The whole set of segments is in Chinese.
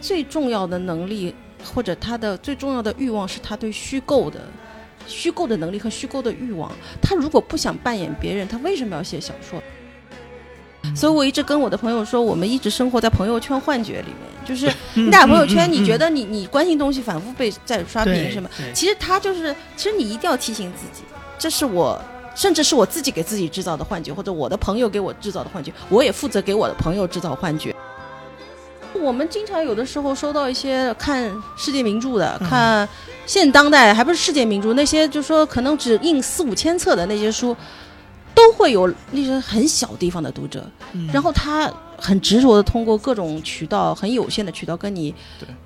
最重要的能力，或者他的最重要的欲望，是他对虚构的、虚构的能力和虚构的欲望。他如果不想扮演别人，他为什么要写小说？所以我一直跟我的朋友说，我们一直生活在朋友圈幻觉里面，就是 你打朋友圈，你觉得你你关心东西反复被在刷屏什么？其实他就是，其实你一定要提醒自己，这是我，甚至是我自己给自己制造的幻觉，或者我的朋友给我制造的幻觉，我也负责给我的朋友制造幻觉。我们经常有的时候收到一些看世界名著的，看现当代还不是世界名著，那些就说可能只印四五千册的那些书。都会有那些很小地方的读者，然后他很执着的通过各种渠道，很有限的渠道跟你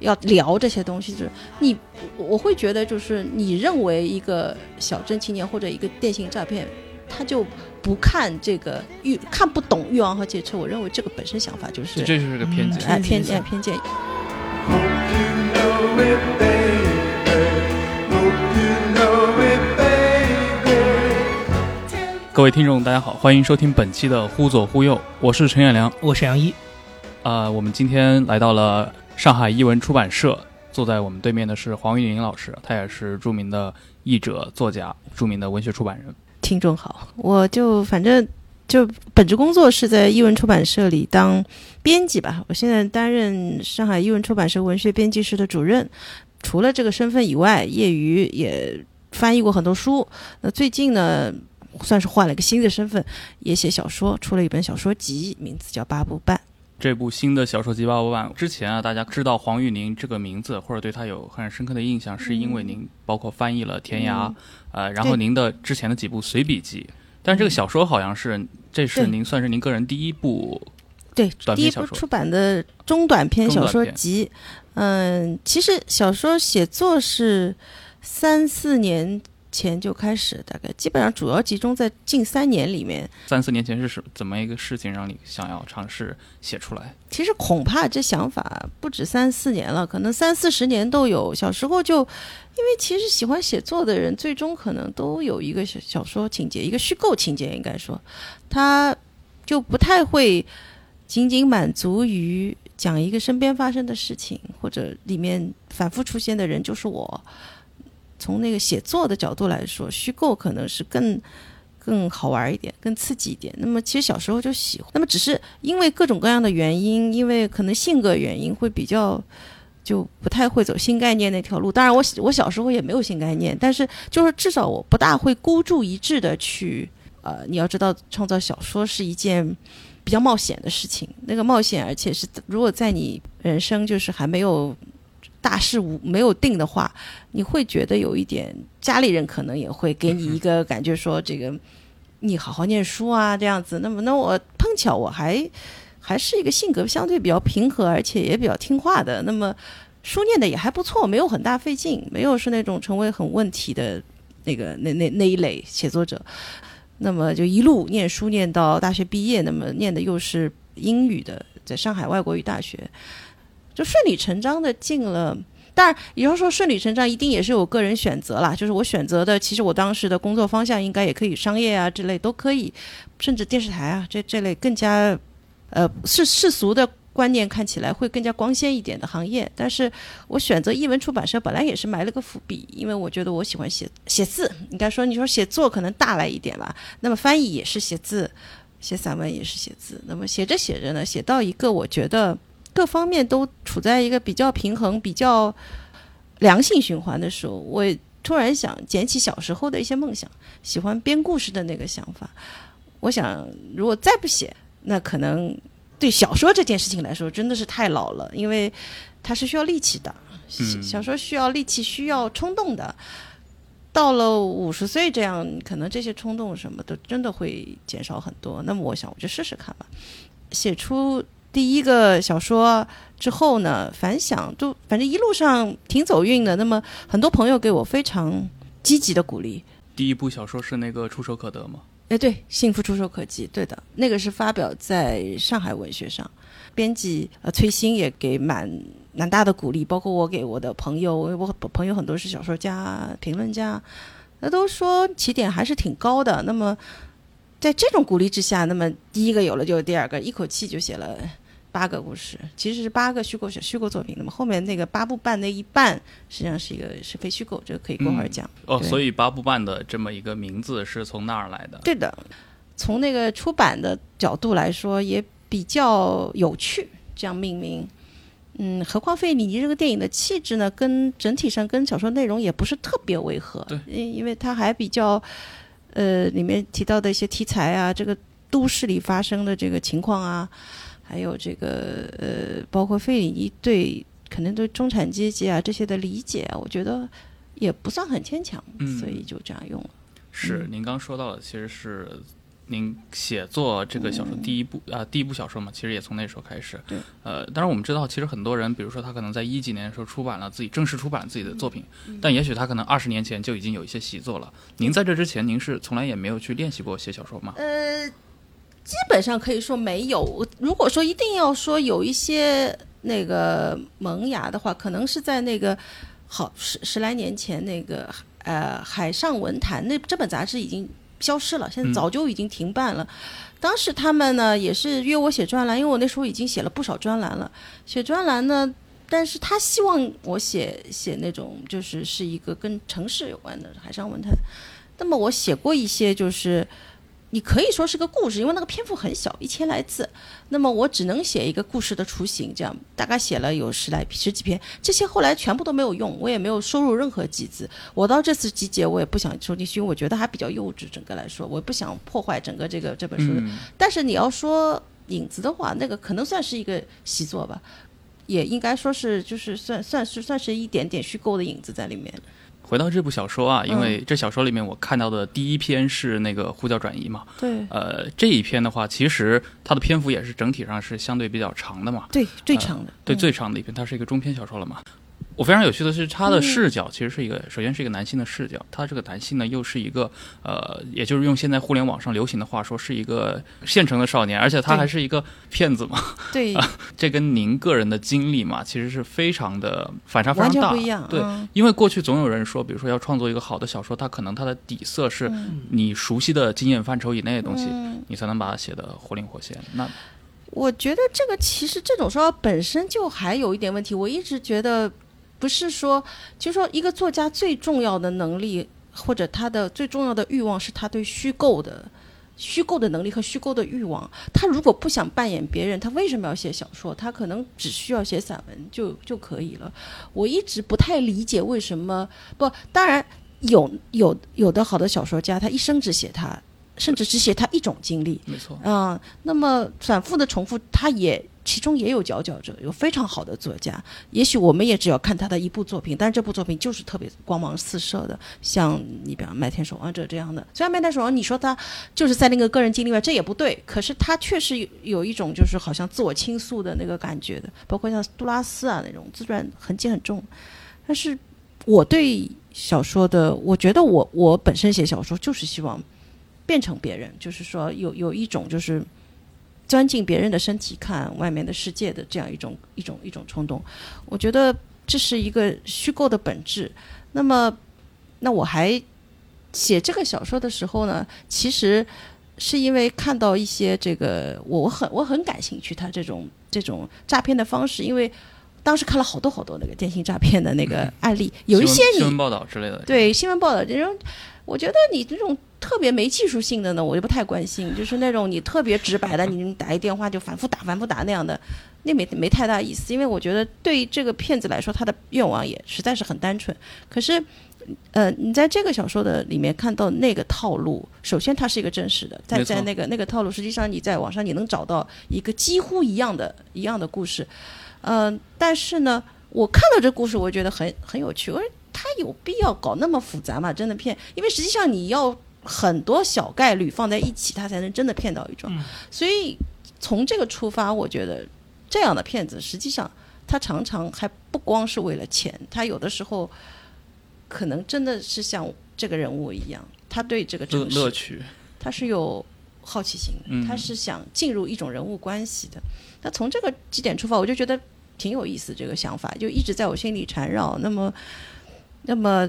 要聊这些东西。就是你，我会觉得，就是你认为一个小镇青年或者一个电信诈骗，他就不看这个欲看不懂欲望和劫车。我认为这个本身想法就是这就是个偏见，哎，偏见偏见。各位听众，大家好，欢迎收听本期的《忽左忽右》，我是陈远良，我是杨一。啊，我们今天来到了上海译文出版社，坐在我们对面的是黄玉玲老师，他也是著名的译者、作家，著名的文学出版人。听众好，我就反正就本职工作是在译文出版社里当编辑吧，我现在担任上海译文出版社文学编辑室的主任。除了这个身份以外，业余也翻译过很多书。那最近呢？算是换了个新的身份，也写小说，出了一本小说集，名字叫《八部半》。这部新的小说集《八部半》之前啊，大家知道黄玉宁这个名字，或者对他有很深刻的印象，是因为您包括翻译了《天涯》，呃，然后您的之前的几部随笔集。但这个小说好像是，这是您算是您个人第一部对第一部出版的中短篇小说集。嗯，其实小说写作是三四年。前就开始，大概基本上主要集中在近三年里面。三四年前是什怎么一个事情让你想要尝试写出来？其实恐怕这想法不止三四年了，可能三四十年都有。小时候就，因为其实喜欢写作的人，最终可能都有一个小小说情节，一个虚构情节，应该说，他就不太会仅仅满足于讲一个身边发生的事情，或者里面反复出现的人就是我。从那个写作的角度来说，虚构可能是更更好玩一点，更刺激一点。那么其实小时候就喜欢，那么只是因为各种各样的原因，因为可能性格原因会比较就不太会走新概念那条路。当然，我我小时候也没有新概念，但是就是至少我不大会孤注一掷的去呃，你要知道，创造小说是一件比较冒险的事情。那个冒险，而且是如果在你人生就是还没有。大事无没有定的话，你会觉得有一点，家里人可能也会给你一个感觉，说这个你好好念书啊，这样子。那么，那我碰巧我还还是一个性格相对比较平和，而且也比较听话的。那么书念的也还不错，没有很大费劲，没有是那种成为很问题的那个那那那一类写作者。那么就一路念书念到大学毕业，那么念的又是英语的，在上海外国语大学。就顺理成章的进了，当然，也就是说顺理成章，一定也是我个人选择啦。就是我选择的，其实我当时的工作方向应该也可以商业啊之类都可以，甚至电视台啊这这类更加，呃，世世俗的观念看起来会更加光鲜一点的行业。但是我选择译文出版社，本来也是埋了个伏笔，因为我觉得我喜欢写写字，应该说你说写作可能大来一点吧，那么翻译也是写字，写散文也是写字，那么写着写着呢，写到一个我觉得。各方面都处在一个比较平衡、比较良性循环的时候，我突然想捡起小时候的一些梦想，喜欢编故事的那个想法。我想，如果再不写，那可能对小说这件事情来说真的是太老了，因为它是需要力气的。小说需要力气，需要冲动的。到了五十岁这样，可能这些冲动什么的真的会减少很多。那么，我想我就试试看吧，写出。第一个小说之后呢，反响就反正一路上挺走运的。那么很多朋友给我非常积极的鼓励。第一部小说是那个触手可得吗？哎，对，幸福触手可及，对的，那个是发表在上海文学上。编辑呃崔鑫也给蛮蛮大的鼓励，包括我给我的朋友，我朋友很多是小说家、评论家，那都说起点还是挺高的。那么在这种鼓励之下，那么第一个有了，就有第二个，一口气就写了。八个故事，其实是八个虚构小虚构作品。那么后面那个八部半那一半，实际上是一个是非虚构，这个可以过会儿讲。哦，所以八部半的这么一个名字是从那儿来的。对的，从那个出版的角度来说，也比较有趣，这样命名。嗯，何况费里尼这个电影的气质呢，跟整体上跟小说内容也不是特别违和。对因因为它还比较，呃，里面提到的一些题材啊，这个都市里发生的这个情况啊，还有这个呃，包括费里尼对可能对中产阶级啊这些的理解啊，我觉得也不算很牵强，嗯所以就这样用了。是，您刚说到的，其实是您写作这个小说第一部啊、第一部小说嘛，其实也从那时候开始。对。呃，当然我们知道，其实很多人，比如说他可能在一几年的时候出版了自己正式出版自己的作品，嗯但也许他可能二十年前就已经有一些习作了。您在这之前，您是从来也没有去练习过写小说吗？呃，基本上可以说没有。如果说一定要说有一些那个萌芽的话，可能是在那个好十十来年前那个呃《海上文坛》那这本杂志已经消失了，现在嗯早就已经停办了。当时他们呢也是约我写专栏，因为我那时候已经写了不少专栏了。写专栏呢，但是他希望我写写那种就是是一个跟城市有关的海上文坛。那么我写过一些就是。你可以说是个故事，因为那个篇幅很小，一千来字。那么我只能写一个故事的雏形，这样大概写了有十来十几篇，这些后来全部都没有用，我也没有收入任何集资。我到这次集结，我也不想收进去，因为我觉得还比较幼稚，整个来说，我不想破坏整个这个这本书。嗯，但是你要说影子的话，那个可能算是一个习作吧，也应该说是就是算算是算是一点点虚构的影子在里面。回到这部小说啊，因为嗯这小说里面我看到的第一篇是那个呼叫转移嘛，对呃，这一篇的话，其实它的篇幅也是整体上是相对比较长的嘛。对，最长的，对，嗯最长的一篇，它是一个中篇小说了嘛。我非常有趣的是，他的视角其实是一个，首先是一个男性的视角，他这个男性呢又是一个，呃，也就是用现在互联网上流行的话说，是一个现成的少年，而且他还是一个骗子嘛。对，这跟您个人的经历嘛，其实是非常的反差非完常大。全不一样。对，嗯因为过去总有人说，比如说要创作一个好的小说，它可能它的底色是你熟悉的经验范畴以内的东西，嗯你才能把它写得活灵活现。那我觉得这个其实这种说法本身就还有一点问题。我一直觉得，不是说，就是说一个作家最重要的能力或者他的最重要的欲望是他对虚构的。虚构的能力和虚构的欲望，他如果不想扮演别人，他为什么要写小说？他可能只需要写散文就就可以了。我一直不太理解为什么不，当然有有有的好的小说家，他一生只写他，甚至只写他一种经历，没错，啊、那么反复的重复，他也其中也有佼佼者，有非常好的作家。也许我们也只要看他的一部作品，但这部作品就是特别光芒四射的，像你比方《麦田守望者》这样的。虽然《麦田守望》你说他就是在那个个人经历外，这也不对，可是他确实有有一种就是好像自我倾诉的那个感觉的，包括像杜拉斯啊那种自传痕迹很重。但是我对小说的，我觉得我我本身写小说就是希望变成别人，就是说有有一种就是钻进别人的身体看外面的世界的这样一种一种一种冲动。我觉得这是一个虚构的本质。那么，那我还写这个小说的时候呢，其实是因为看到一些这个我我很我很感兴趣他这种这种诈骗的方式，因为当时看了好多好多那个电信诈骗的那个案例，有一些你新闻报道之类的。对新闻报道这种，我觉得你这种特别没技术性的呢，我就不太关心。就是那种你特别直白的，你打一电话就反复打、反复打那样的，那没没太大意思。因为我觉得对这个骗子来说，他的愿望也实在是很单纯。可是，呃，你在这个小说的里面看到那个套路，首先它是一个真实的，在在那个那个套路，实际上你在网上你能找到一个几乎一样的一样的故事。嗯、但是呢，我看到这故事，我觉得很很有趣。我说他有必要搞那么复杂吗？真的骗？因为实际上你要很多小概率放在一起，他才能真的骗到一桩。所以从这个出发，我觉得这样的骗子实际上他常常还不光是为了钱，他有的时候可能真的是像这个人物一样，他对这个乐城市乐趣，他是有好奇心他是想进入一种人物关系的。那从这个几点出发，我就觉得挺有意思，这个想法就一直在我心里缠绕。那么，那么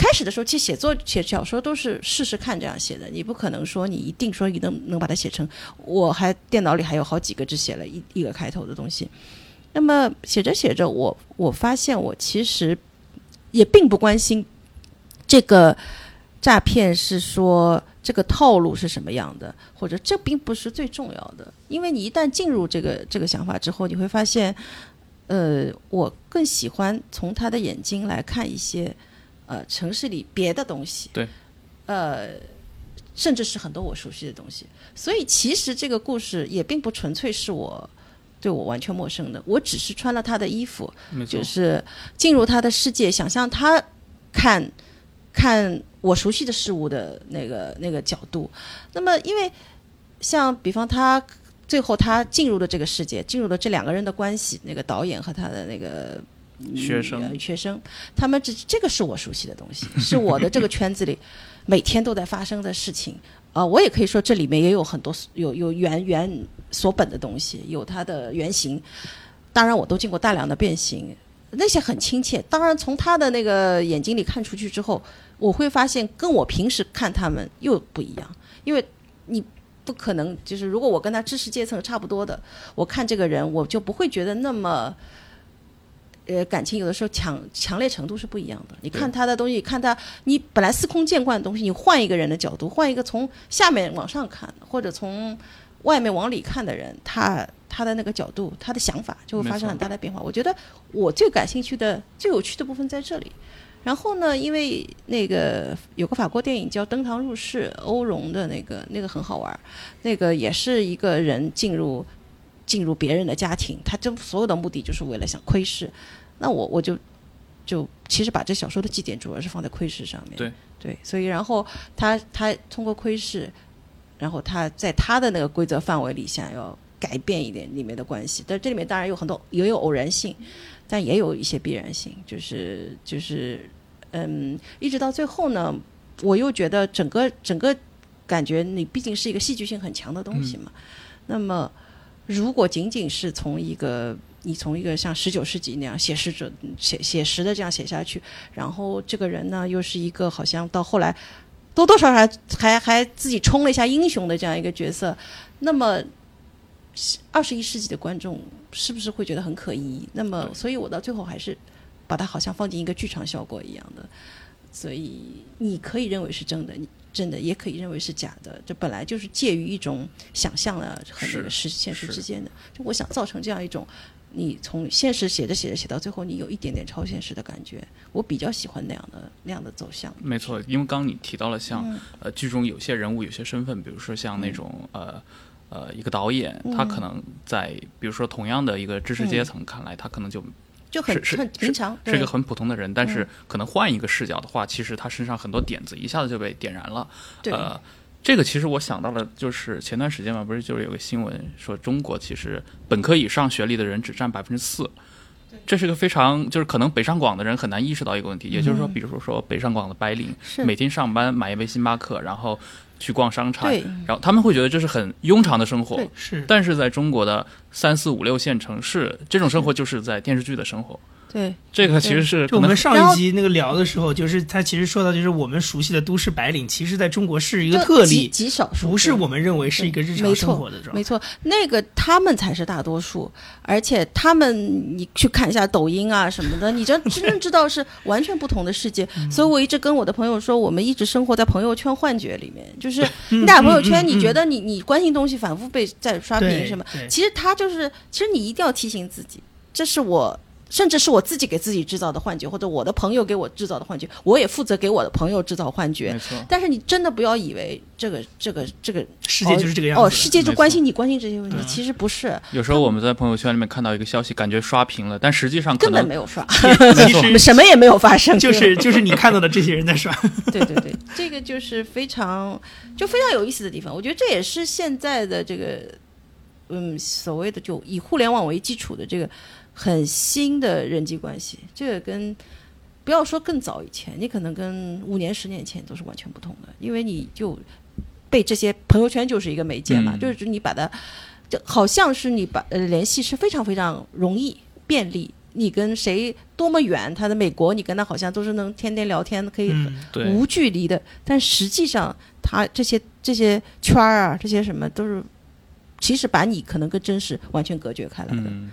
开始的时候，其实写作写小说都是试试看这样写的，你不可能说你一定说你能能把它写成。我还电脑里还有好几个只写了一一个开头的东西。那么写着写着，我我发现我其实也并不关心这个诈骗是说这个套路是什么样的，或者这并不是最重要的，因为你一旦进入这个这个想法之后，你会发现，呃，我更喜欢从他的眼睛来看一些呃城市里别的东西，对，呃，甚至是很多我熟悉的东西，所以其实这个故事也并不纯粹是我。对我完全陌生的，我只是穿了他的衣服，就是进入他的世界，想象他看看我熟悉的事物的那个那个角度。那么，因为像比方他最后他进入了这个世界，进入了这两个人的关系，那个导演和他的那个学生学生，他们这这个是我熟悉的东西，是我的这个圈子里每天都在发生的事情。啊，我也可以说这里面也有很多有有原原所本的东西，有它的原型。当然，我都经过大量的变形，那些很亲切。当然，从他的那个眼睛里看出去之后，我会发现跟我平时看他们又不一样。因为你不可能就是如果我跟他知识阶层差不多的，我看这个人我就不会觉得那么。呃，感情有的时候强强烈程度是不一样的。你看他的东西，看他，你本来司空见惯的东西，你换一个人的角度，换一个从下面往上看，或者从外面往里看的人，他他的那个角度，他的想法就会发生很大的变化。我觉得我最感兴趣的、最有趣的部分在这里。然后呢，因为那个有个法国电影叫《登堂入室》，欧荣的那个那个很好玩，那个也是一个人进入。进入别人的家庭，他这所有的目的就是为了想窥视。那我我就就其实把这小说的基点主要是放在窥视上面。对对，所以然后他他通过窥视，然后他在他的那个规则范围里想要改变一点里面的关系。但这里面当然有很多也有偶然性，但也有一些必然性。就是就是嗯，一直到最后呢，我又觉得整个整个感觉你毕竟是一个戏剧性很强的东西嘛，那么。如果仅仅是从一个你从一个像十九世纪那样写实者写写实的这样写下去，然后这个人呢又是一个好像到后来多多少少还还自己冲了一下英雄的这样一个角色，那么二十一世纪的观众是不是会觉得很可疑？那么，所以我到最后还是把它好像放进一个剧场效果一样的，所以你可以认为是真的。真的也可以认为是假的，这本来就是介于一种想象的和那个实现实之间的。就我想造成这样一种，你从现实写着写着写到最后，你有一点点超现实的感觉。我比较喜欢那样的那样的走向。没错，因为刚你提到了像呃剧中有些人物、有些身份，比如说像那种呃呃一个导演，他可能在比如说同样的一个知识阶层看来，他可能就。就很很平常，是一个很普通的人，但是可能换一个视角的话，其实他身上很多点子一下子就被点燃了。呃，这个其实我想到了，就是前段时间嘛，不是就是有个新闻说中国其实本科以上学历的人只占百分之四，这是个非常就是可能北上广的人很难意识到一个问题，也就是说，比如说北上广的白领每天上班买一杯星巴克，然后。去逛商场，然后他们会觉得这是很庸常的生活，是。但是在中国的三四五六线城市，这种生活就是在电视剧的生活。对，这个其实是就我们上一集那个聊的时候，就是他其实说到，就是我们熟悉的都市白领，其实在中国是一个特例，极少数，不是我们认为是一个日常生活的状态。没错，那个他们才是大多数，而且他们你去看一下抖音啊什么的，你真真正知道是完全不同的世界。所以我一直跟我的朋友说，我们一直生活在朋友圈幻觉里面，就是你 打朋友圈，你觉得你你关心东西反复被在刷屏什么，其实他就是，其实你一定要提醒自己，这是我。甚至是我自己给自己制造的幻觉，或者我的朋友给我制造的幻觉，我也负责给我的朋友制造幻觉。没错。但是你真的不要以为这个这个这个世界就是这个样子。哦，世界就关心你关心这些问题，其实不是。有时候我们在朋友圈里面看到一个消息，感觉刷屏了，但实际上根本没有刷，其实 什么也没有发生。就是就是你看到的这些人在刷。对对对，这个就是非常就非常有意思的地方。我觉得这也是现在的这个嗯所谓的就以互联网为基础的这个。很新的人际关系，这个跟不要说更早以前，你可能跟五年、十年前都是完全不同的，因为你就被这些朋友圈就是一个媒介嘛，就是你把它，就好像是你把呃联系是非常非常容易、便利，你跟谁多么远，他在美国，你跟他好像都是能天天聊天，可以无距离的。但实际上，他这些这些圈儿啊，这些什么都是，其实把你可能跟真实完全隔绝开来的。嗯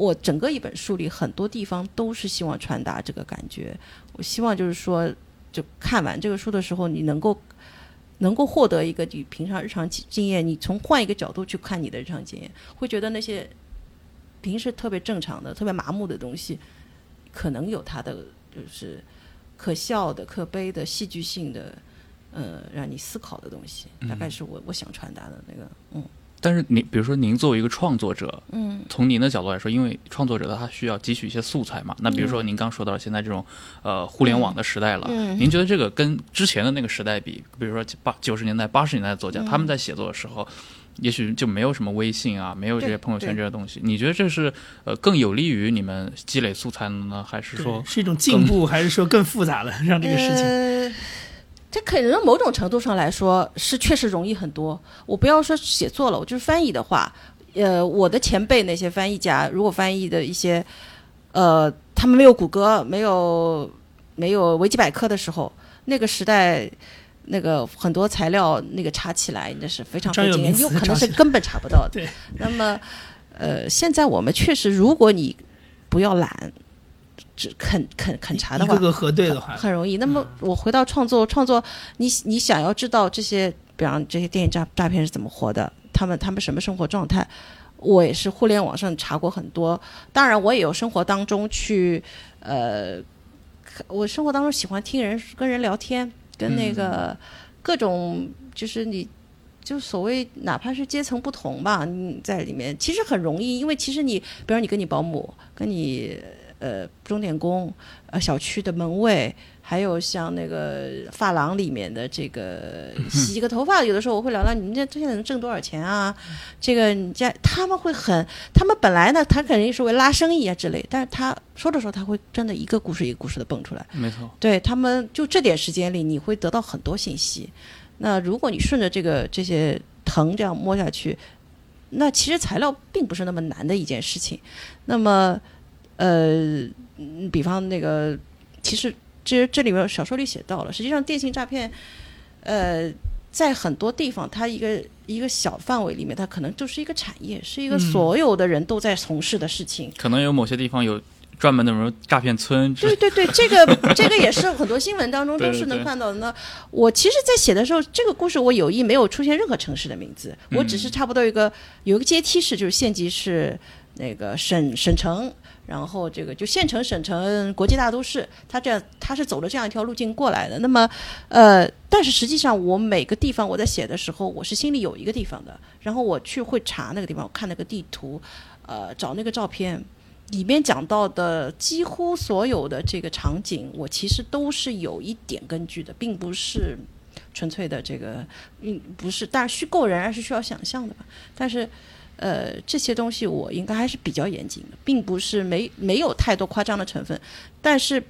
我整个一本书里很多地方都是希望传达这个感觉。我希望就是说，就看完这个书的时候，你能够能够获得一个你平常日常经经验，你从换一个角度去看你的日常经验，会觉得那些平时特别正常的、特别麻木的东西，可能有它的就是可笑的、可悲的、戏剧性的。呃，让你思考的东西，大概是我我想传达的那个，嗯但是您比如说您作为一个创作者，嗯从您的角度来说，因为创作者他需要汲取一些素材嘛。那比如说您刚说到现在这种呃互联网的时代了，嗯您觉得这个跟之前的那个时代比，比如说八九十年代、八十年代的作家，他们在写作的时候。也许就没有什么微信啊，没有这些朋友圈这些东西。你觉得这是呃更有利于你们积累素材呢，还是说是一种进步，还是说更复杂了？让这个事情，呃，这可能某种程度上来说是确实容易很多。我不要说写作了，我就是翻译的话，呃，我的前辈那些翻译家，如果翻译的一些，呃，他们没有谷歌，没有没有维基百科的时候，那个时代。那个很多材料那个查起来那是非常费劲，有可能是根本查不到的。那么，呃，现在我们确实，如果你不要懒，只肯肯肯查的话，一个个核对的话，很容易。那么我回到创作，创作你你想要知道这些，比方这些电影诈诈骗是怎么活的，他们他们什么生活状态，我也是互联网上查过很多。当然，我也有生活当中去，呃，我生活当中喜欢听人跟人聊天，跟那个各种就是你。就所谓哪怕是阶层不同吧，你在里面其实很容易，因为其实你，比如你跟你保姆，跟你呃钟点工，呃小区的门卫，还有像那个发廊里面的这个 洗个头发，有的时候我会聊到你们这这些人挣多少钱啊？这个你家他们会很，他们本来呢，他肯定是为拉生意啊之类，但是他说的时候他会真的一个故事一个故事的蹦出来。没错？对他们就这点时间里，你会得到很多信息。那如果你顺着这个这些藤这样摸下去，那其实材料并不是那么难的一件事情。那么，呃，嗯比方那个，其实这这里面小说里写到了，实际上电信诈骗，呃，在很多地方，它一个一个小范围里面，它可能就是一个产业，是一个嗯所有的人都在从事的事情。可能有某些地方有专门的什么诈骗村，对对对，这个这个也是很多新闻当中 都是能看到的。那我其实，在写的时候，这个故事我有意没有出现任何城市的名字，我只是差不多有一个有一个阶梯式，就是县级市、那个省省城，然后这个就县城、省城、国际大都市，它这样它是走了这样一条路径过来的。那么，呃，但是实际上我每个地方我在写的时候，我是心里有一个地方的，然后我去会查那个地方，我看那个地图，呃，找那个照片。里面讲到的几乎所有的这个场景，我其实都是有一点根据的，并不是纯粹的这个，嗯，不是，但是虚构仍然是需要想象的吧。但是，呃，这些东西我应该还是比较严谨的，并不是没没有太多夸张的成分。但是，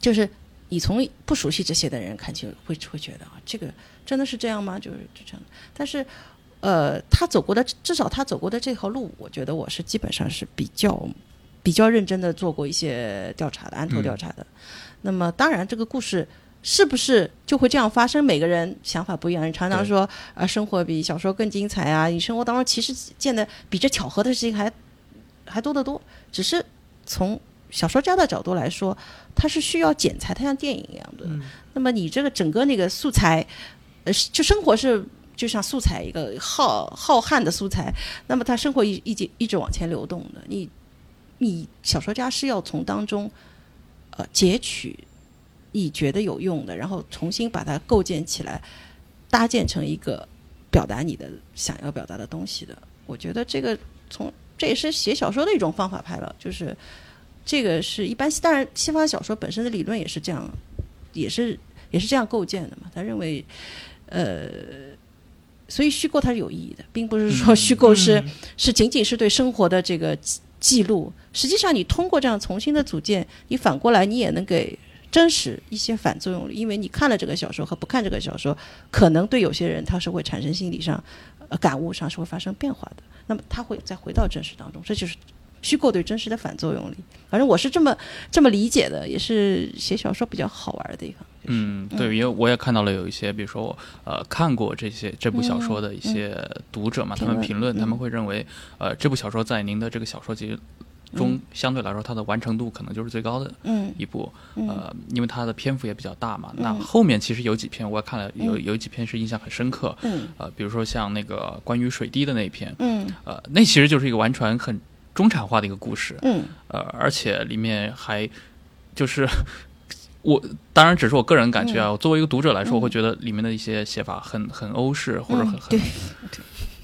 就是你从不熟悉这些的人看起，会会觉得啊，这个真的是这样吗？就是就这样。但是。呃，他走过的至少他走过的这条路，我觉得我是基本上是比较比较认真的做过一些调查的，案头调查的。那么当然，这个故事是不是就会这样发生？每个人想法不一样。你常常说啊，生活比小说更精彩啊，你生活当中其实见的比这巧合的事情还还多得多。只是从小说家的角度来说，它是需要剪裁，它像电影一样的。嗯那么你这个整个那个素材，呃，就生活是。就像素材一个浩浩瀚的素材，那么它生活一一直一直往前流动的。你你小说家是要从当中呃截取你觉得有用的，然后重新把它构建起来，搭建成一个表达你的想要表达的东西的。我觉得这个从这也是写小说的一种方法派了，就是这个是一般当然西方小说本身的理论也是这样，也是也是这样构建的嘛。他认为呃。所以虚构它是有意义的，并不是说虚构是、嗯是仅仅是对生活的这个记记录。实际上，你通过这样重新的组建，你反过来你也能给真实一些反作用力，因为你看了这个小说和不看这个小说，可能对有些人他是会产生心理上、呃、感悟上是会发生变化的。那么他会再回到真实当中，这就是虚构对真实的反作用力。反正我是这么这么理解的，也是写小说比较好玩的地方。嗯，对，因为我也看到了有一些，比如说我呃看过这些这部小说的一些读者嘛，他们评论，他们会认为呃这部小说在您的这个小说集中相对来说它的完成度可能就是最高的一部，呃，因为它的篇幅也比较大嘛。那后面其实有几篇我也看了，有有几篇是印象很深刻，呃，比如说像那个关于水滴的那一篇，呃，那其实就是一个完全很中产化的一个故事，呃，而且里面还就是。我当然只是我个人感觉啊，我作为一个读者来说，我会觉得里面的一些写法很很欧式或者很很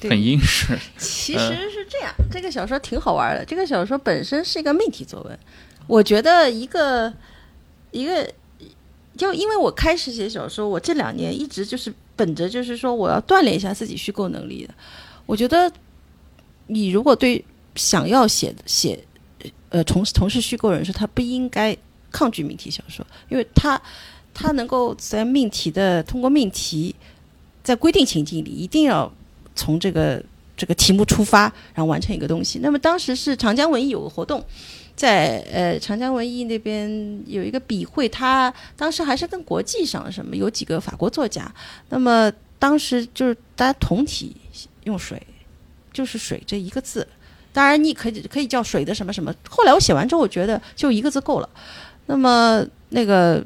很英式。其实是这样，这个小说挺好玩的。这个小说本身是一个命题作文，我觉得一个一个，就因为我开始写小说，我这两年一直就是本着就是说我要锻炼一下自己虚构能力的。我觉得你如果对想要写写呃从从事虚构人士，他不应该。抗拒命题小说，因为他他能够在命题的通过命题，在规定情境里一定要从这个这个题目出发，然后完成一个东西。那么当时是长江文艺有个活动，在呃长江文艺那边有一个笔会，他当时还是跟国际上什么有几个法国作家，那么当时就是大家同体用水，就是水这一个字，当然你可以可以叫水的什么什么。后来我写完之后，我觉得就一个字够了。那么那个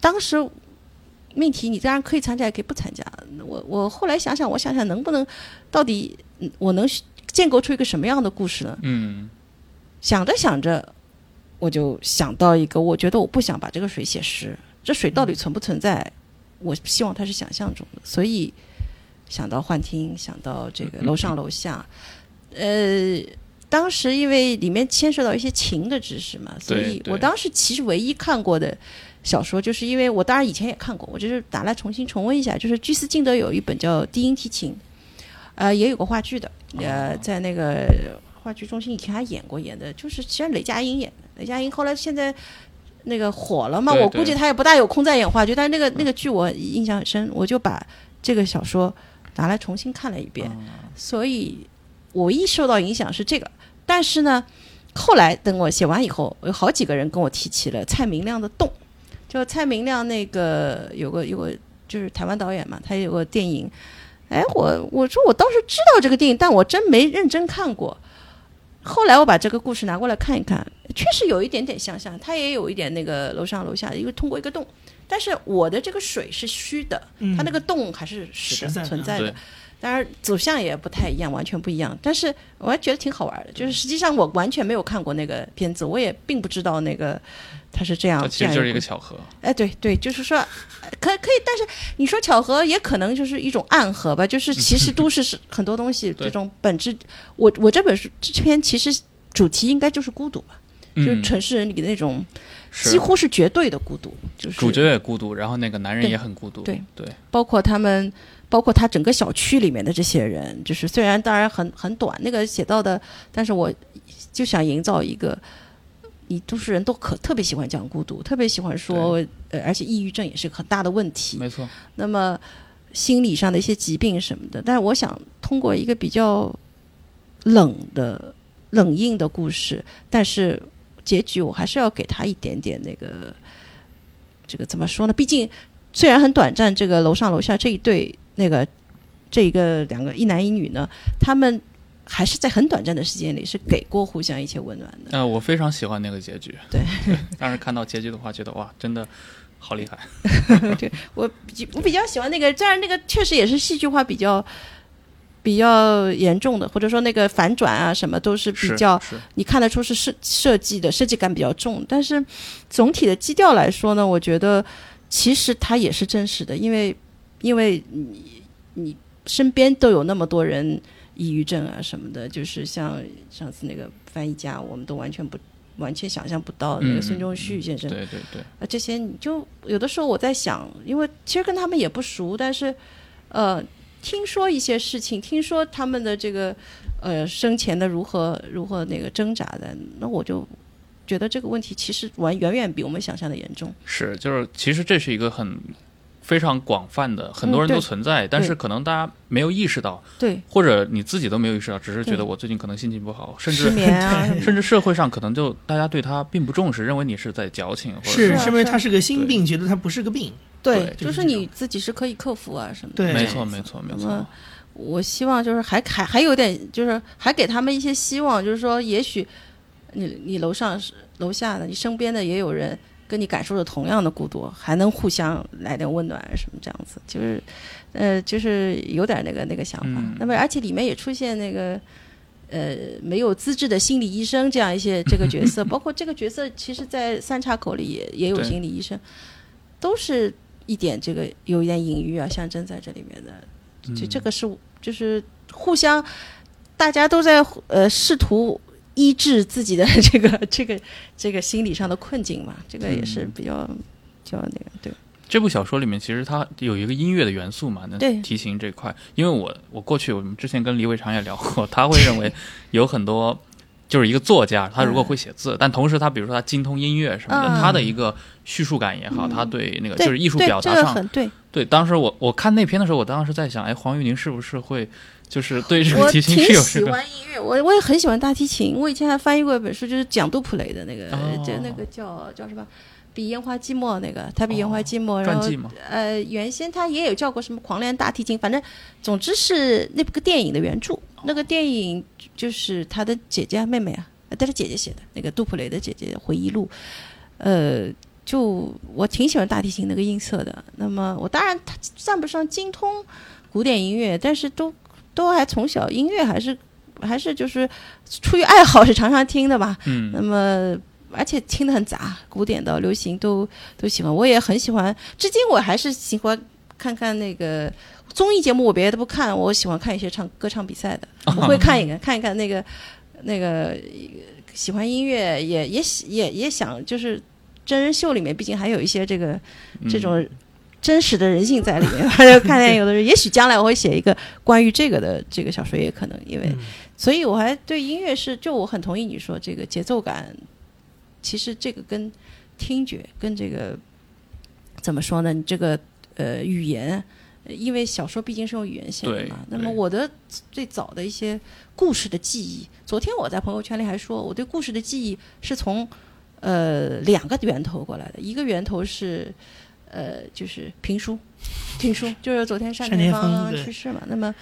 当时命题，你当然可以参加，也可以不参加。我我后来想想，我想想能不能到底我能建构出一个什么样的故事呢？嗯，想着想着，我就想到一个，我觉得我不想把这个水写实，这水到底存不存在？我希望它是想象中的，所以想到幻听，想到这个楼上楼下，呃。当时因为里面牵涉到一些情的知识嘛，所以我当时其实唯一看过的小说，就是因为我当然以前也看过，我就是拿来重新重温一下。就是居斯金德有一本叫《低音提琴》，呃，也有个话剧的，呃，在那个话剧中心以前还演过，演的就是其实雷佳音演的。雷佳音后来现在那个火了嘛，我估计他也不大有空再演话剧，但是那个那个剧我印象很深，我就把这个小说拿来重新看了一遍，所以我一受到影响是这个。但是呢，后来等我写完以后，有好几个人跟我提起了蔡明亮的《洞》，就蔡明亮那个有个有个就是台湾导演嘛，他有个电影，哎，我我说我倒是知道这个电影，但我真没认真看过。后来我把这个故事拿过来看一看，确实有一点点相像，他也有一点那个楼上楼下，因为通过一个洞，但是我的这个水是虚的，它那个洞还是实的存在的。当然走向也不太一样，完全不一样。但是我还觉得挺好玩的，就是实际上我完全没有看过那个片子，我也并不知道那个他是这样。其实就是一个巧合。哎，对对，就是说可可以，但是你说巧合也可能就是一种暗合吧。就是其实都市是 很多东西这种本质。我我这本书这篇其实主题应该就是孤独吧，就是城市人里的那种几乎是绝对的孤独，就是主角也孤独，然后那个男人也很孤独。对对，包括他们。包括他整个小区里面的这些人，就是虽然当然很很短，那个写到的，但是我就想营造一个，你都市人都可特别喜欢讲孤独，特别喜欢说，呃，而且抑郁症也是个很大的问题。没错。那么心理上的一些疾病什么的，但是我想通过一个比较冷的、冷硬的故事，但是结局我还是要给他一点点那个，这个怎么说呢？毕竟虽然很短暂，这个楼上楼下这一对。那个，这一个两个一男一女呢，他们还是在很短暂的时间里是给过互相一些温暖的。呃，我非常喜欢那个结局。对，当时看到结局的话，觉得哇，真的好厉害。对我我比较喜欢那个，虽然那个确实也是戏剧化比较比较严重的，或者说那个反转啊什么都是比较，你看得出是设设计的设计感比较重。但是总体的基调来说呢，我觉得其实它也是真实的，因为。因为你你身边都有那么多人抑郁症啊什么的，就是像上次那个翻译家，我们都完全不完全想象不到那个孙中旭先生，对对对，啊这些你就有的时候我在想，因为其实跟他们也不熟，但是呃听说一些事情，听说他们的这个呃生前的如何如何那个挣扎的，那我就觉得这个问题其实完远远比我们想象的严重。是，就是其实这是一个很。非常广泛的，很多人都存在，但是可能大家没有意识到，对，或者你自己都没有意识到，只是觉得我最近可能心情不好，甚失至眠啊，甚至社会上可能就大家对他并不重视，认为你是在矫情，或者是是因为他是个心病，觉得他不是个病。对，就是你自己是可以克服啊什么的。对。没错没错没错，我希望就是还还还有点，就是还给他们一些希望，就是说，也许你你楼上是楼下的，你身边的也有人跟你感受着同样的孤独，还能互相来点温暖什么这样子，就是呃，就是有点那个那个想法。嗯那么而且里面也出现那个。呃，没有资质的心理医生这样一些这个角色，包括这个角色，其实，在三岔口里也也有心理医生，都是一点这个有一点隐喻啊象征在这里面的。就嗯这个是就是互相，大家都在呃试图医治自己的这个 这个这个心理上的困境嘛，这个也是嗯。比较比较那个对。这部小说里面其实它有一个音乐的元素嘛，那对。提琴这块，因为我我过去我们之前跟李伟长也聊过，他会认为 有很多。就是一个作家，他如果会写字，但同时他比如说他精通音乐什么的，嗯。他的一个叙述感也好，他对那个就是艺术表达上，很对，对，当时我我看那篇的时候，我当时在想，哎，黄玉宁是不是会就是对这个我提琴挺喜欢音乐，我我也很喜欢大提琴。我以前还翻译过一本书，就是讲杜普雷的那个，哦就那个叫叫什么？比烟花寂寞那个，他比烟花寂寞，然后？呃，原先他也有叫过什么狂恋大提琴，反正总之是那个电影的原著。那个电影就是他的姐姐啊妹妹啊，呃但是姐姐写的那个杜普雷的姐姐回忆录。呃，就我挺喜欢大提琴那个音色的。那么我当然他算不上精通古典音乐，但是都都还从小音乐还是还是就是出于爱好是常常听的吧。嗯那么而且听得很杂，古典到流行都都喜欢，我也很喜欢。至今我还是喜欢看看那个综艺节目，我别的不看，我喜欢看一些唱歌唱比赛的，我会看一看看一看那个那个喜欢音乐，也也喜也也想就是真人秀里面，毕竟还有一些这个嗯这种。真实的人性在里面，还有看见有的人，也许将来我会写一个关于这个的这个小说，也可能，因为嗯所以我还对音乐是，就我很同意你说这个节奏感，其实这个跟听觉跟这个怎么说呢？你这个呃语言，呃因为小说毕竟是用语言写的嘛。那么我的最早的一些故事的记忆，昨天我在朋友圈里还说，我对故事的记忆是从呃两个源头过来的，一个源头是呃就是评书，评书就是昨天单单田田芳去世嘛，那么。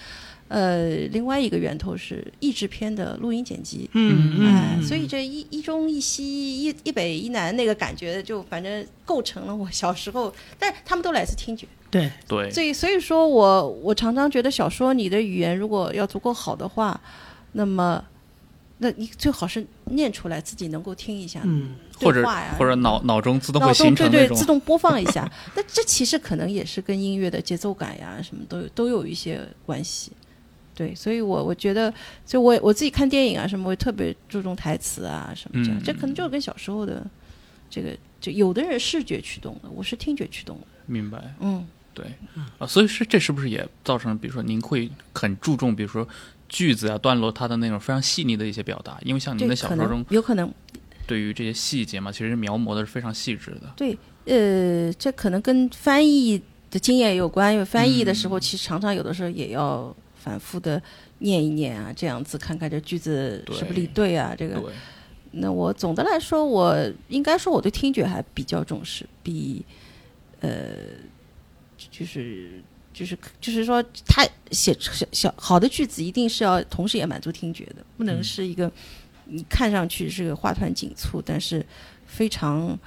呃，另外一个源头是译制片的录音剪辑，嗯哎，嗯，所以这一一中一西一一北一南那个感觉，就反正构成了我小时候，但是他们都来自听觉，对对，所以所以说我我常常觉得小说你的语言如果要足够好的话，那么那你最好是念出来，自己能够听一下，嗯或者或者脑脑中自动会形成那种对自动播放一下，那这其实可能也是跟音乐的节奏感呀什么都有都有一些关系。对，所以我我觉得，就我我自己看电影啊什么，我特别注重台词啊什么这样，嗯这可能就是跟小时候的这个，就有的人视觉驱动的，我是听觉驱动的，明白。嗯，对。啊，所以是这是不是也造成，比如说您会很注重，比如说句子啊、段落它的那种非常细腻的一些表达，因为像您的，小说中能有可能，对于这些细节嘛，其实描摹的是非常细致的。对，呃，这可能跟翻译的经验也有关，因为翻译的时候，嗯。其实常常有的时候也要反复的念一念啊，这样子看看这句子是不是离对啊，这个，那我总的来说，我应该说我对听觉还比较重视，比呃，就是就是就是说，他写小小好的句子一定是要同时也满足听觉的，不能嗯。是一个你看上去是个花团锦簇，但是非常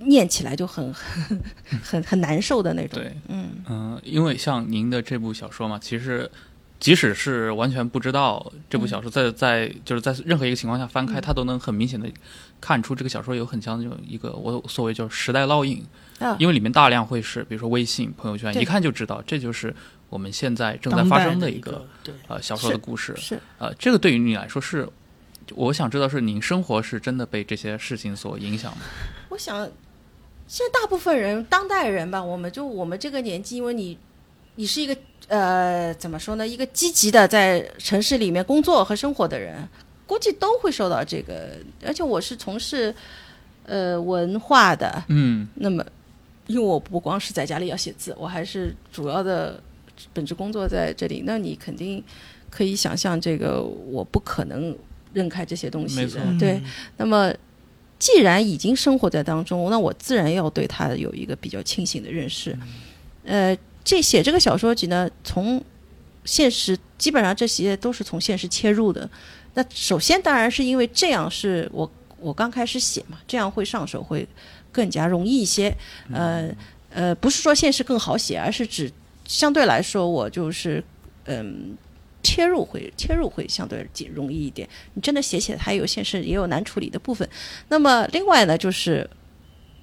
念起来就很 很很很难受的那种。对，嗯，嗯、因为像您的这部小说嘛，其实即使是完全不知道这部小说，在在就是在任何一个情况下翻开，嗯。它都能很明显的看出这个小说有很强的这种一个我所谓叫时代烙印，啊，因为里面大量会是比如说微信朋友圈，一看就知道这就是我们现在正在发生的一一个对呃小说的故事。是。呃，这个对于你来说是，我想知道是您生活是真的被这些事情所影响吗？我想，现在大部分人，当代人吧，我们就我们这个年纪，因为你，你是一个呃，怎么说呢，一个积极的在城市里面工作和生活的人，估计都会受到这个。而且我是从事呃文化的，嗯，那么因为我不光是在家里要写字，我还是主要的本职工作在这里。那你肯定可以想象，这个我不可能扔开这些东西的。对，那么既然已经生活在当中，那我自然要对它有一个比较清醒的认识。呃，这写这个小说集呢，从现实基本上这些都是从现实切入的。那首先当然是因为这样是我我刚开始写嘛，这样会上手会更加容易一些。呃呃，不是说现实更好写，而是指相对来说我就是嗯。切入会切入会相对简容易一点，你真的写起来还有现实也有难处理的部分。那么另外呢，就是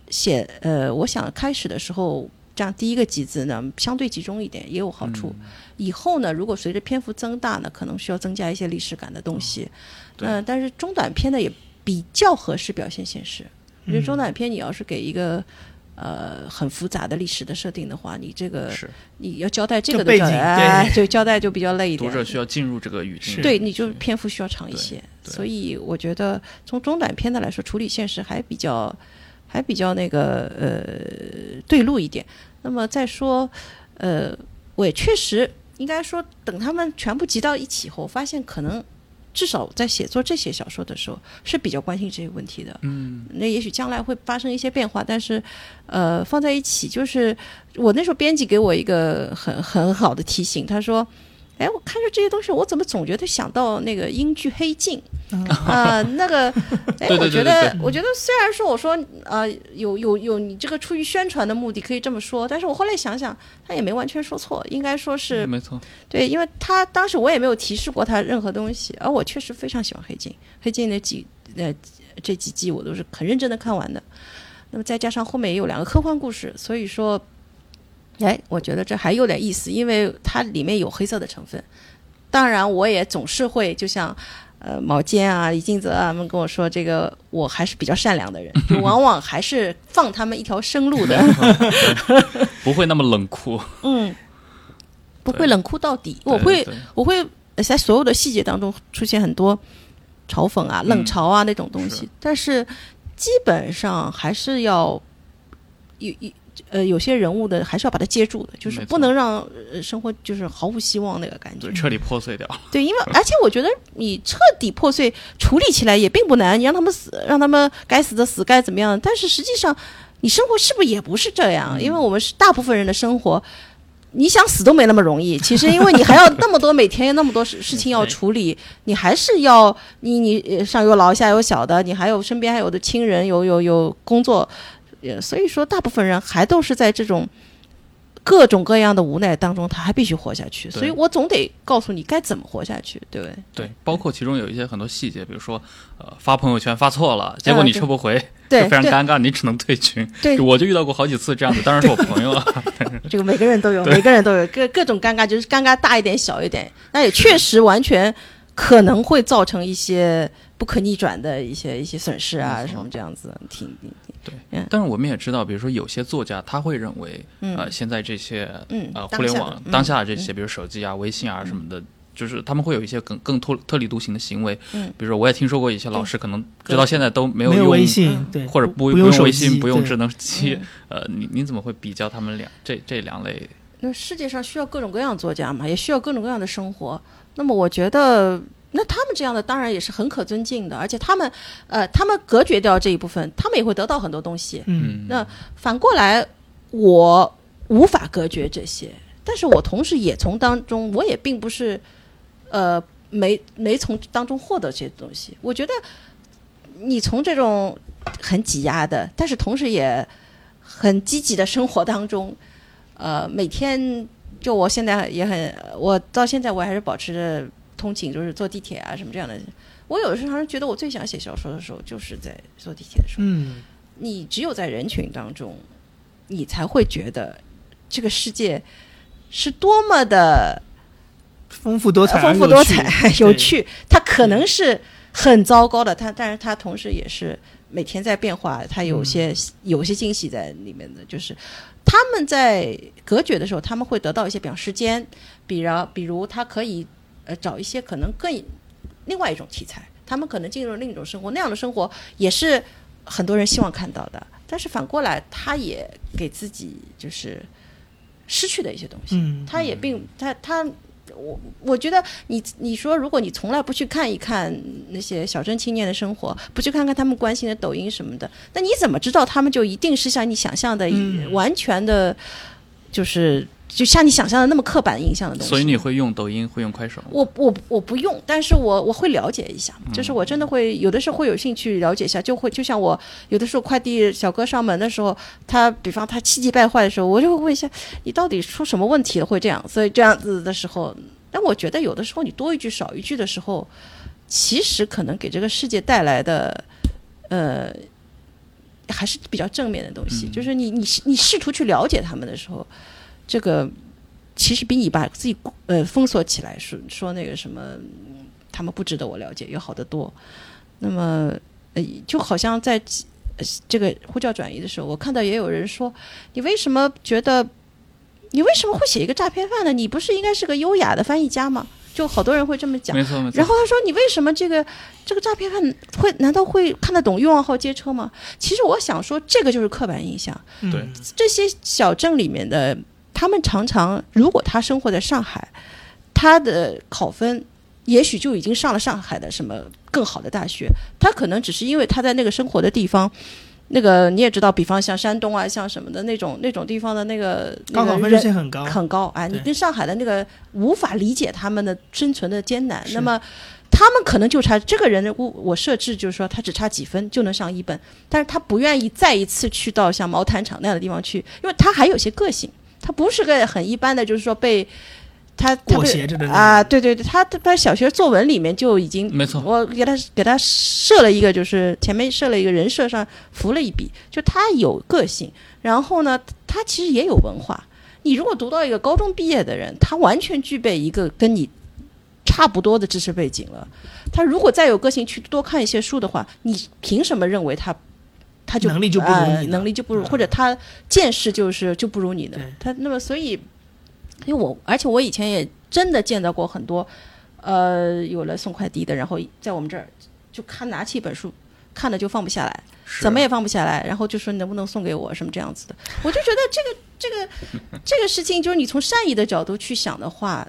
写呃，我想开始的时候这样第一个集子呢相对集中一点也有好处。以后呢，如果随着篇幅增大呢，可能需要增加一些历史感的东西。对嗯、但是中短篇呢也比较合适表现现实。我觉得中短篇你要是给一个呃很复杂的历史的设定的话，你这个是。你要交代这个就背景的，哎，对。就交代就比较累一点。读者需要进入这个语境，对，你就篇幅需要长一些，所以我觉得从中短篇的来说，处理现实还比较还比较那个呃对路一点。那么再说，呃，我也确实应该说，等他们全部集到一起后，发现可能至少在写作这些小说的时候是比较关心这些问题的。嗯，那也许将来会发生一些变化，但是，呃，放在一起，就是我那时候编辑给我一个很很好的提醒，他说：“哎，我看着这些东西，我怎么总觉得想到那个英剧《黑镜》啊、那个，哎，我觉得，我觉得虽然说我说呃有有有你这个出于宣传的目的可以这么说，但是我后来想想，他也没完全说错，应该说是没错，对，因为他当时我也没有提示过他任何东西，而我确实非常喜欢《黑镜》，《黑镜》那几呃这几季我都是很认真的看完的。那么再加上后面也有两个科幻故事，所以说，哎，我觉得这还有点意思，因为它里面有黑色的成分。当然，我也总是会就像呃毛尖啊、李金泽啊他们跟我说，这个我还是比较善良的人，就往往还是放他们一条生路的。不会那么冷酷。嗯，不会冷酷到底，我会我会呃在所有的细节当中出现很多嘲讽啊、冷嘲啊那种东西，是但是基本上还是要有有呃有些人物的还是要把它接住的，就是不能让呃生活就是毫无希望那个感觉对，。彻底破碎掉。对，因为而且我觉得你彻底破碎处理起来也并不难，你让他们死，让他们该死的死，该怎么样？但是实际上，你生活是不是也不是这样？因为我们是大部分人的生活。你想死都没那么容易，其实因为你还要那么多每天有那么多事事情要处理，你还是要你你呃上有老下有小的，你还有身边还有的亲人，有有有工作，呃，所以说大部分人还都是在这种各种各样的无奈当中，他还必须活下去，所以我总得告诉你该怎么活下去，对不对？对，包括其中有一些很多细节，比如说，呃，发朋友圈发错了，结果你撤不回，对就非常尴尬，你只能退群。对我就遇到过好几次这样的，当然是我朋友了。这个每个人都有，每个人都有各各种尴尬，就是尴尬大一点、小一点，那也确实完全可能会造成一些不可逆转的一些一些损失啊，什么这样子，挺挺但是我们也知道，比如说有些作家他会认为，嗯。呃，现在这些嗯互联网嗯。当下的这些，比如手机啊、微信啊什么的，就是他们会有一些更更特特立独行的行为。嗯，比如说我也听说过一些老师可能直到现在都没有用微信嗯，对，或者不不用微信、不用智能机嗯。呃，你你怎么会比较他们两这这两类？那世界上需要各种各样的作家嘛，也需要各种各样的生活。那么我觉得，那他们这样的当然也是很可尊敬的，而且他们，呃，他们隔绝掉这一部分，他们也会得到很多东西。嗯，那反过来，我无法隔绝这些，但是我同时也从当中，我也并不是，呃，没没从当中获得这些东西。我觉得你从这种很挤压的，但是同时也很积极的生活当中，呃，每天就我现在也很，我到现在我还是保持着通勤，就是坐地铁啊什么这样的。我有的时候觉得我最想写小说的时候，就是在坐地铁的时候。嗯，你只有在人群当中，你才会觉得这个世界是多么的丰富多彩，丰富多彩、有 有趣。它可能是很糟糕的，它但是它同时也是每天在变化，它有些、有些惊喜在里面的。就是他们在隔绝的时候，他们会得到一些，比方时间，比如比如他可以呃找一些可能更另外一种题材，他们可能进入另一种生活，那样的生活也是很多人希望看到的，但是反过来，他也给自己就是失去的一些东西。嗯，他也并他他我我觉得你你说，如果你从来不去看一看那些小镇青年的生活，不去看看他们关心的抖音什么的，那你怎么知道他们就一定是像你想象的、嗯。完全的，就是就像你想象的那么刻板印象的东西？所以你会用抖音，会用快手吗？我我我不用，但是我我会了解一下，嗯就是我真的会有的时候会有兴趣了解一下，就会就像我有的时候快递小哥上门的时候，他比方他气急败坏的时候，我就会问一下你到底出什么问题了会这样，所以这样子的时候，但我觉得有的时候你多一句少一句的时候，其实可能给这个世界带来的呃还是比较正面的东西，嗯就是你你你试图去了解他们的时候，这个其实比你把自己呃封锁起来说说那个什么，嗯他们不值得我了解要好得多。那么呃，就好像在呃这个呼叫转移的时候，我看到也有人说，你为什么觉得你为什么会写一个诈骗犯呢？你不是应该是个优雅的翻译家吗？就好多人会这么讲。没错没错。然后他说：“你为什么这个这个诈骗犯会难道会看得懂欲望号街车吗？”其实我想说，这个就是刻板印象。嗯对这些小镇里面的，他们常常如果他生活在上海，他的考分也许就已经上了上海的什么更好的大学，他可能只是因为他在那个生活的地方。那个你也知道，比方像山东啊，像什么的那种那种地方的那个高考分人数线很高，很高哎，你跟上海的那个无法理解他们的生存的艰难。那么他们可能就差这个人，我我设置就是说他只差几分就能上一本，但是他不愿意再一次去到像毛坦厂那样的地方去，因为他还有些个性，他不是个很一般的，就是说被。他他裹被挟着的啊，对对对，他他他小学作文里面就已经没错我给他给他设了一个，就是前面设了一个人设上扶了一笔，就他有个性，然后呢，他其实也有文化。你如果读到一个高中毕业的人，他完全具备一个跟你差不多的知识背景了。他如果再有个性去多看一些书的话，你凭什么认为他他就能力就不如呃你的能力就不如，嗯或者他见识就是就不如你的？他那么所以，因为我而且我以前也真的见到过很多，呃，有了送快递的，然后在我们这儿就看拿起一本书。看了就放不下来，怎么也放不下来，然后就说你能不能送给我什么这样子的，我就觉得这个这个 这个事情，就是你从善意的角度去想的话，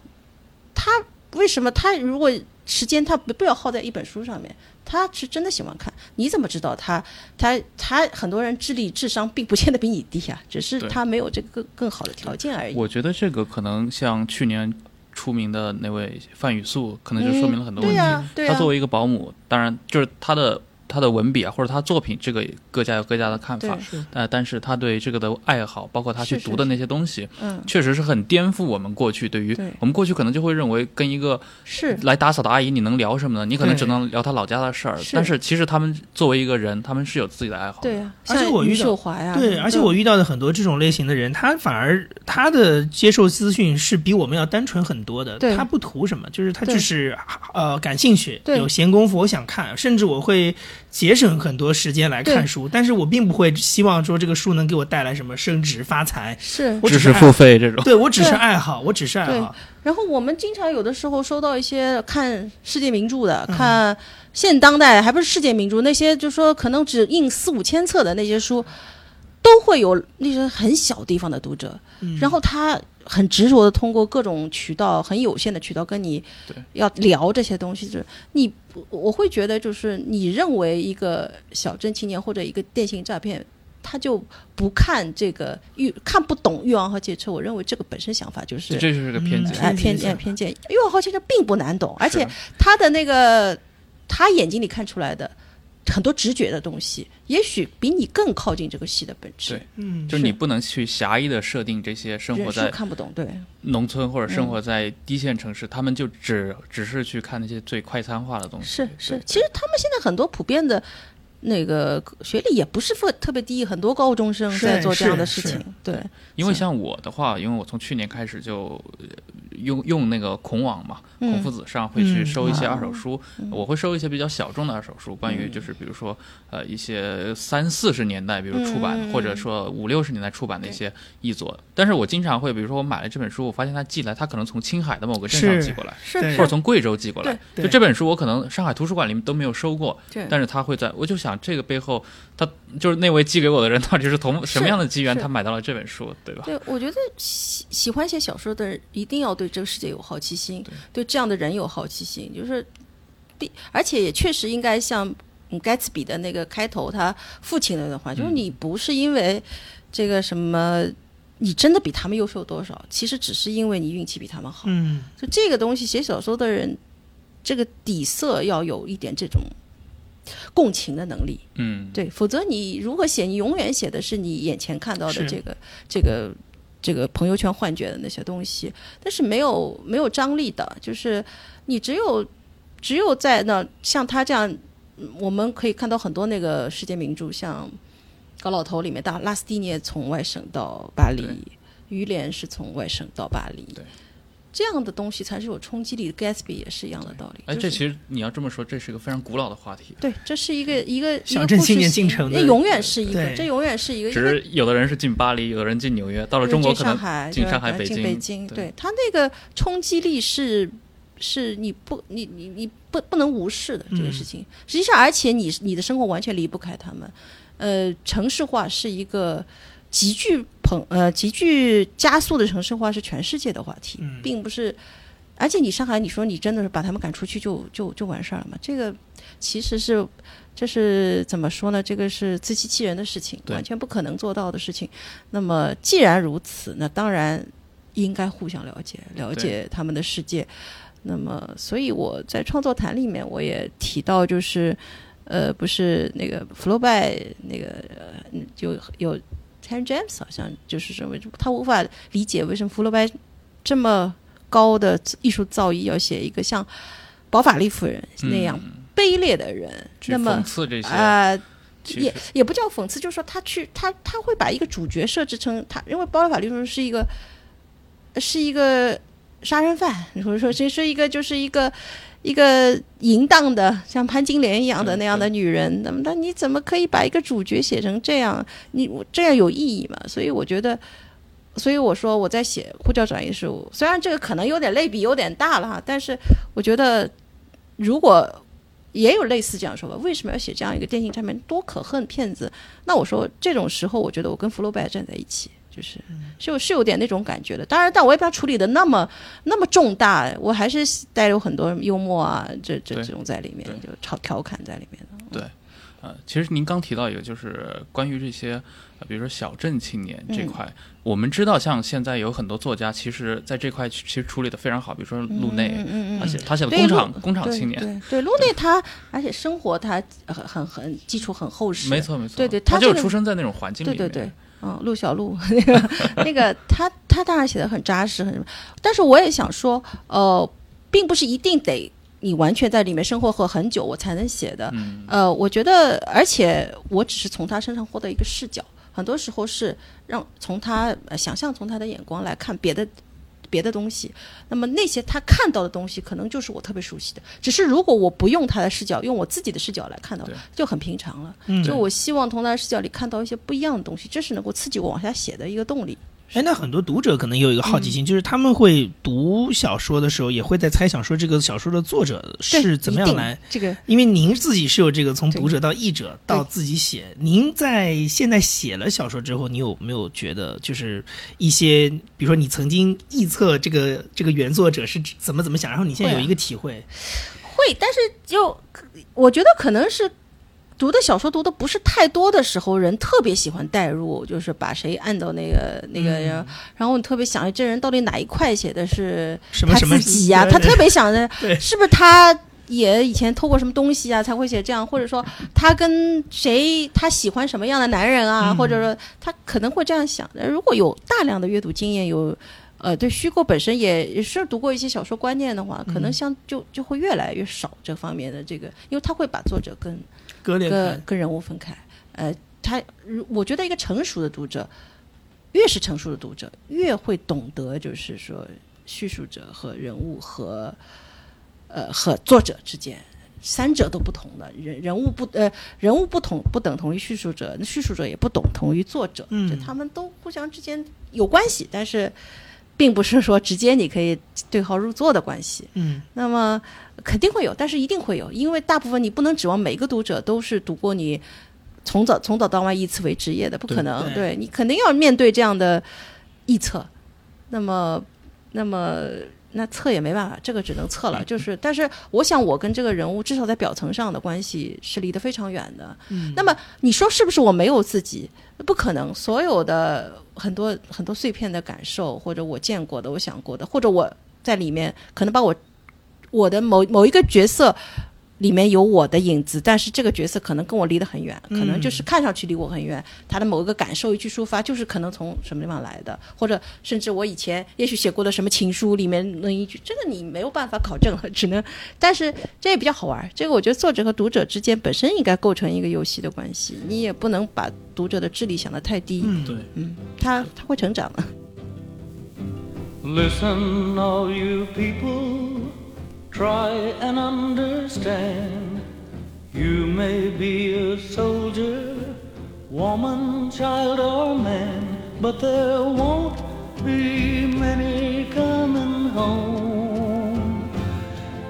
他为什么他如果时间他不不要耗在一本书上面，他是真的喜欢看，你怎么知道他他他很多人智力智商并不见得比你低啊，只是他没有这个更更好的条件而已。我觉得这个可能像去年出名的那位范雨素，可能就说明了很多问题。他作为一个保姆，当然就是他的他的文笔啊，或者他作品，这个各家有各家的看法。呃，但是他对这个的爱好，包括他去读的那些东西，嗯。确实是很颠覆我们过去对于对。我们过去可能就会认为跟一个是。来打扫的阿姨你能聊什么呢？你可能只能聊他老家的事儿。但是其实他们作为一个人，他们是有自己的爱好的。对呀、而且像我遇到华呀，对，而且我遇到的很多这种类型的人，他反而他的接受资讯是比我们要单纯很多的。对。他不图什么，就是他对。就是呃感兴趣，有闲工夫，我想看，甚至我会节省很多时间来看书。但是我并不会希望说这个书能给我带来什么升值发财，是知识我只是付费这种。对我只是爱好，我只是爱好。然后我们经常有的时候收到一些看世界名著的，嗯看现当代，还不是世界名著，那些就说可能只印四五千册的那些书，都会有那些很小地方的读者，嗯然后他很执着的通过各种渠道，很有限的渠道跟你要聊这些东西，就是你我会觉得就是你认为一个小镇青年或者一个电信诈骗。他就不看这个欲看不懂欲望和借车，我认为这个本身想法就是这就是个偏见。偏偏见见偏见，欲望号先生并不难懂，而且他的那个他眼睛里看出来的很多直觉的东西，也许比你更靠近这个戏的本质对。嗯，就是你不能去狭义的设定这些生活在看不懂，对农村或者生嗯活在低线城市，他们就只只是去看那些最快餐化的东西。是是。其实他们现在很多普遍的。那个学历也不是特特别低，很多高中生在做这样的事情。对，因为像我的话，因为我从去年开始就呃用用那个孔网嘛，孔夫子上会去收一些二手书，我会收一些比较小众的二手书，关于就是比如说呃一些三四十年代，比如出版或者说五六十年代出版的一些译作。但是我经常会，比如说我买了这本书，我发现它寄来，它可能从青海的某个镇上寄过来，或者从贵州寄过来。就这本书，我可能上海图书馆里面都没有收过，但是他会在，我就想这个背后，他就是那位寄给我的人到底是从什么样的机缘，他买到了这本书，对吧？对，我觉得喜喜欢写小说的人一定要对这个世界有好奇心，对这样的人有好奇心，就是必，而且也确实应该像盖茨比的那个开头，他父亲那段话，就是你不是因为这个什么。你真的比他们优秀多少？其实只是因为你运气比他们好。嗯，就这个东西，写小说的人，这个底色要有一点这种共情的能力。嗯，对，否则你如何写？你永远写的是你眼前看到的这个、这个、这个朋友圈幻觉的那些东西，但是没有没有张力的。就是你只有只有在那像他这样，我们可以看到很多那个世界名著，像。高老头里面，大拉斯蒂涅从外省到巴黎，于连是从外省到巴黎，对，这样的东西才是有冲击力。Gatsby 也是一样的道理。哎，这其实你要这么说，这是一个非常古老的话题。对，这是一个一个小镇青年进城，那永远是一个，这永远是一个。只是有的人是进巴黎，有的人进纽约，到了中国可能进上海、北京。北京，对他那个冲击力是是你不你你你不不能无视的这个事情。实际上，而且你你的生活完全离不开他们。呃，城市化是一个急剧膨呃急剧加速的城市化是全世界的话题，并不是。而且你上海，你说你真的是把他们赶出去就就就完事儿了吗？这个其实是这是怎么说呢？这个是自欺欺人的事情，完全不可能做到的事情。那么既然如此，那当然应该互相了解，了解他们的世界。那么，所以我在创作谈里面我也提到，就是。呃，不是那个福楼拜，那个就有 t e n James 好像就是认为他无法理解为什么福楼拜这么高的艺术造诣要写一个像保法利夫人那样卑劣的人，那么啊，也也不叫讽刺，就是说他去他他会把一个主角设置成他，因为包法利夫人是一个是一个杀人犯，或者说这是一个就是一个。一个淫荡的像潘金莲一样的那样的女人，那么那你怎么可以把一个主角写成这样？你这样有意义吗？所以我觉得，所以我说我在写呼叫转移事务，虽然这个可能有点类比有点大了哈，但是我觉得如果也有类似这样说吧，为什么要写这样一个电信产品？多可恨骗子！那我说这种时候，我觉得我跟福楼拜站在一起。就是是有是有点那种感觉的，当然，但我也不要处理的那么那么重大，我还是带有很多幽默啊，这这这种在里面，就调调侃在里面的。对，呃，其实您刚提到一个，就是关于这些，比如说小镇青年这块，我们知道，像现在有很多作家，其实在这块其实处理的非常好，比如说路内，嗯他写他写的工厂工厂青年，对路内他，而且生活他很很很基础很厚实，没错没错，对对，他就是出生在那种环境里面，对对对。嗯，陆小璐那个 那个，他他当然写的很扎实，很什么。但是我也想说，呃，并不是一定得你完全在里面生活和很久，我才能写的。呃，我觉得，而且我只是从他身上获得一个视角，很多时候是让从他想象，从他的眼光来看别的。别的东西，那么那些他看到的东西，可能就是我特别熟悉的。只是如果我不用他的视角，用我自己的视角来看到，就很平常了。就我希望从他的视角里看到一些不一样的东西，这是能够刺激我往下写的一个动力。哎，那很多读者可能有一个好奇心，就是他们会读小说的时候，也会在猜想说这个小说的作者是怎么样来这个。因为您自己是有这个从读者到译者到自己写，您在现在写了小说之后，你有没有觉得就是一些，比如说你曾经臆测这个这个原作者是怎么怎么想，然后你现在有一个体会？会，但是就我觉得可能是。读的小说读的不是太多的时候，人特别喜欢代入，就是把谁按到那个那个，然后你特别想这人到底哪一块写的是他自己呀？他特别想着 是不是他也以前偷过什么东西啊，才会写这样？或者说他跟谁他喜欢什么样的男人啊？或者说他可能会这样想。如果有大量的阅读经验，有呃对虚构本身也也是读过一些小说观念的话，可能像就就会越来越少这方面的这个，因为他会把作者跟。跟跟人物分开，呃，他我觉得一个成熟的读者，越是成熟的读者，越会懂得，就是说叙述者和人物和呃和作者之间。三者都不同的人人物不呃人物不同不等同于叙述者，那叙述者也不等同于作者，嗯就他们都互相之间有关系，但是并不是说直接你可以对号入座的关系。嗯那么肯定会有，但是一定会有，因为大部分你不能指望每个读者都是读过你从早从早到晚依次为职业的，不可能。对对你肯定要面对这样的臆测，那么那么那测也没办法，这个只能测了。就是，但是我想我跟这个人物至少在表层上的关系是离得非常远的。嗯，那么你说是不是我没有自己？不可能，所有的很多很多碎片的感受，或者我见过的、我想过的，或者我在里面可能把我我的某某一个角色里面有我的影子，但是这个角色可能跟我离得很远，可能就是看上去离我很远，他的某一个感受一句抒发，就是可能从什么地方来的，或者甚至我以前也许写过的什么情书里面那一句，这个你没有办法考证了，只能，但是这也比较好玩儿。这个我觉得作者和读者之间本身应该构成一个游戏的关系，你也不能把读者的智力想得太低，嗯对，嗯，他他会成长的。Listen, all you people, try and understand. You may be a soldier, woman, child, or man, but there won't be many coming home.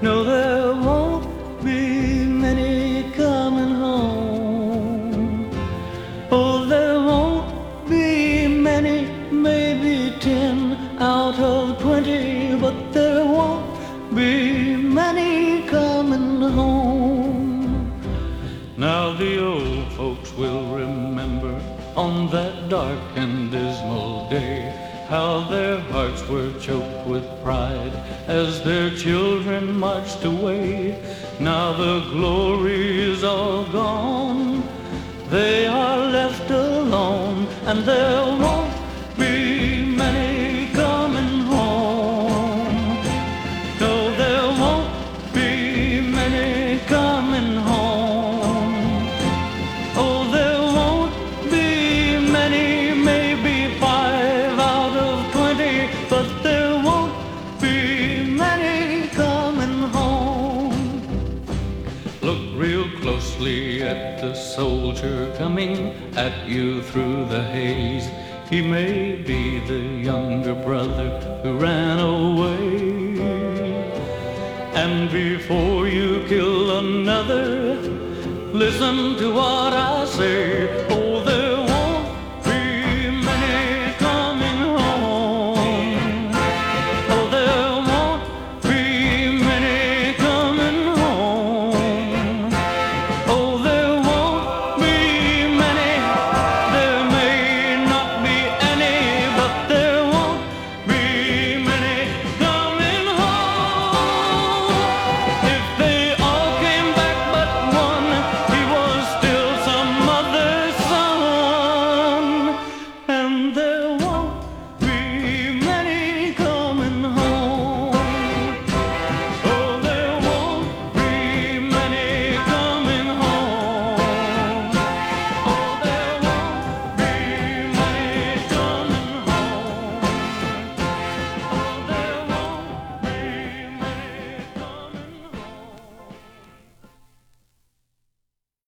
No, there won't be many coming home. Oh, there won't be many, maybe ten out of twenty, but there won't be dark and dismal day how their hearts were choked with pride as their children marched away. Now the glory is all gone. They are left alone, and there won't He may be the younger brother who ran away. And before you kill another, listen to what I say.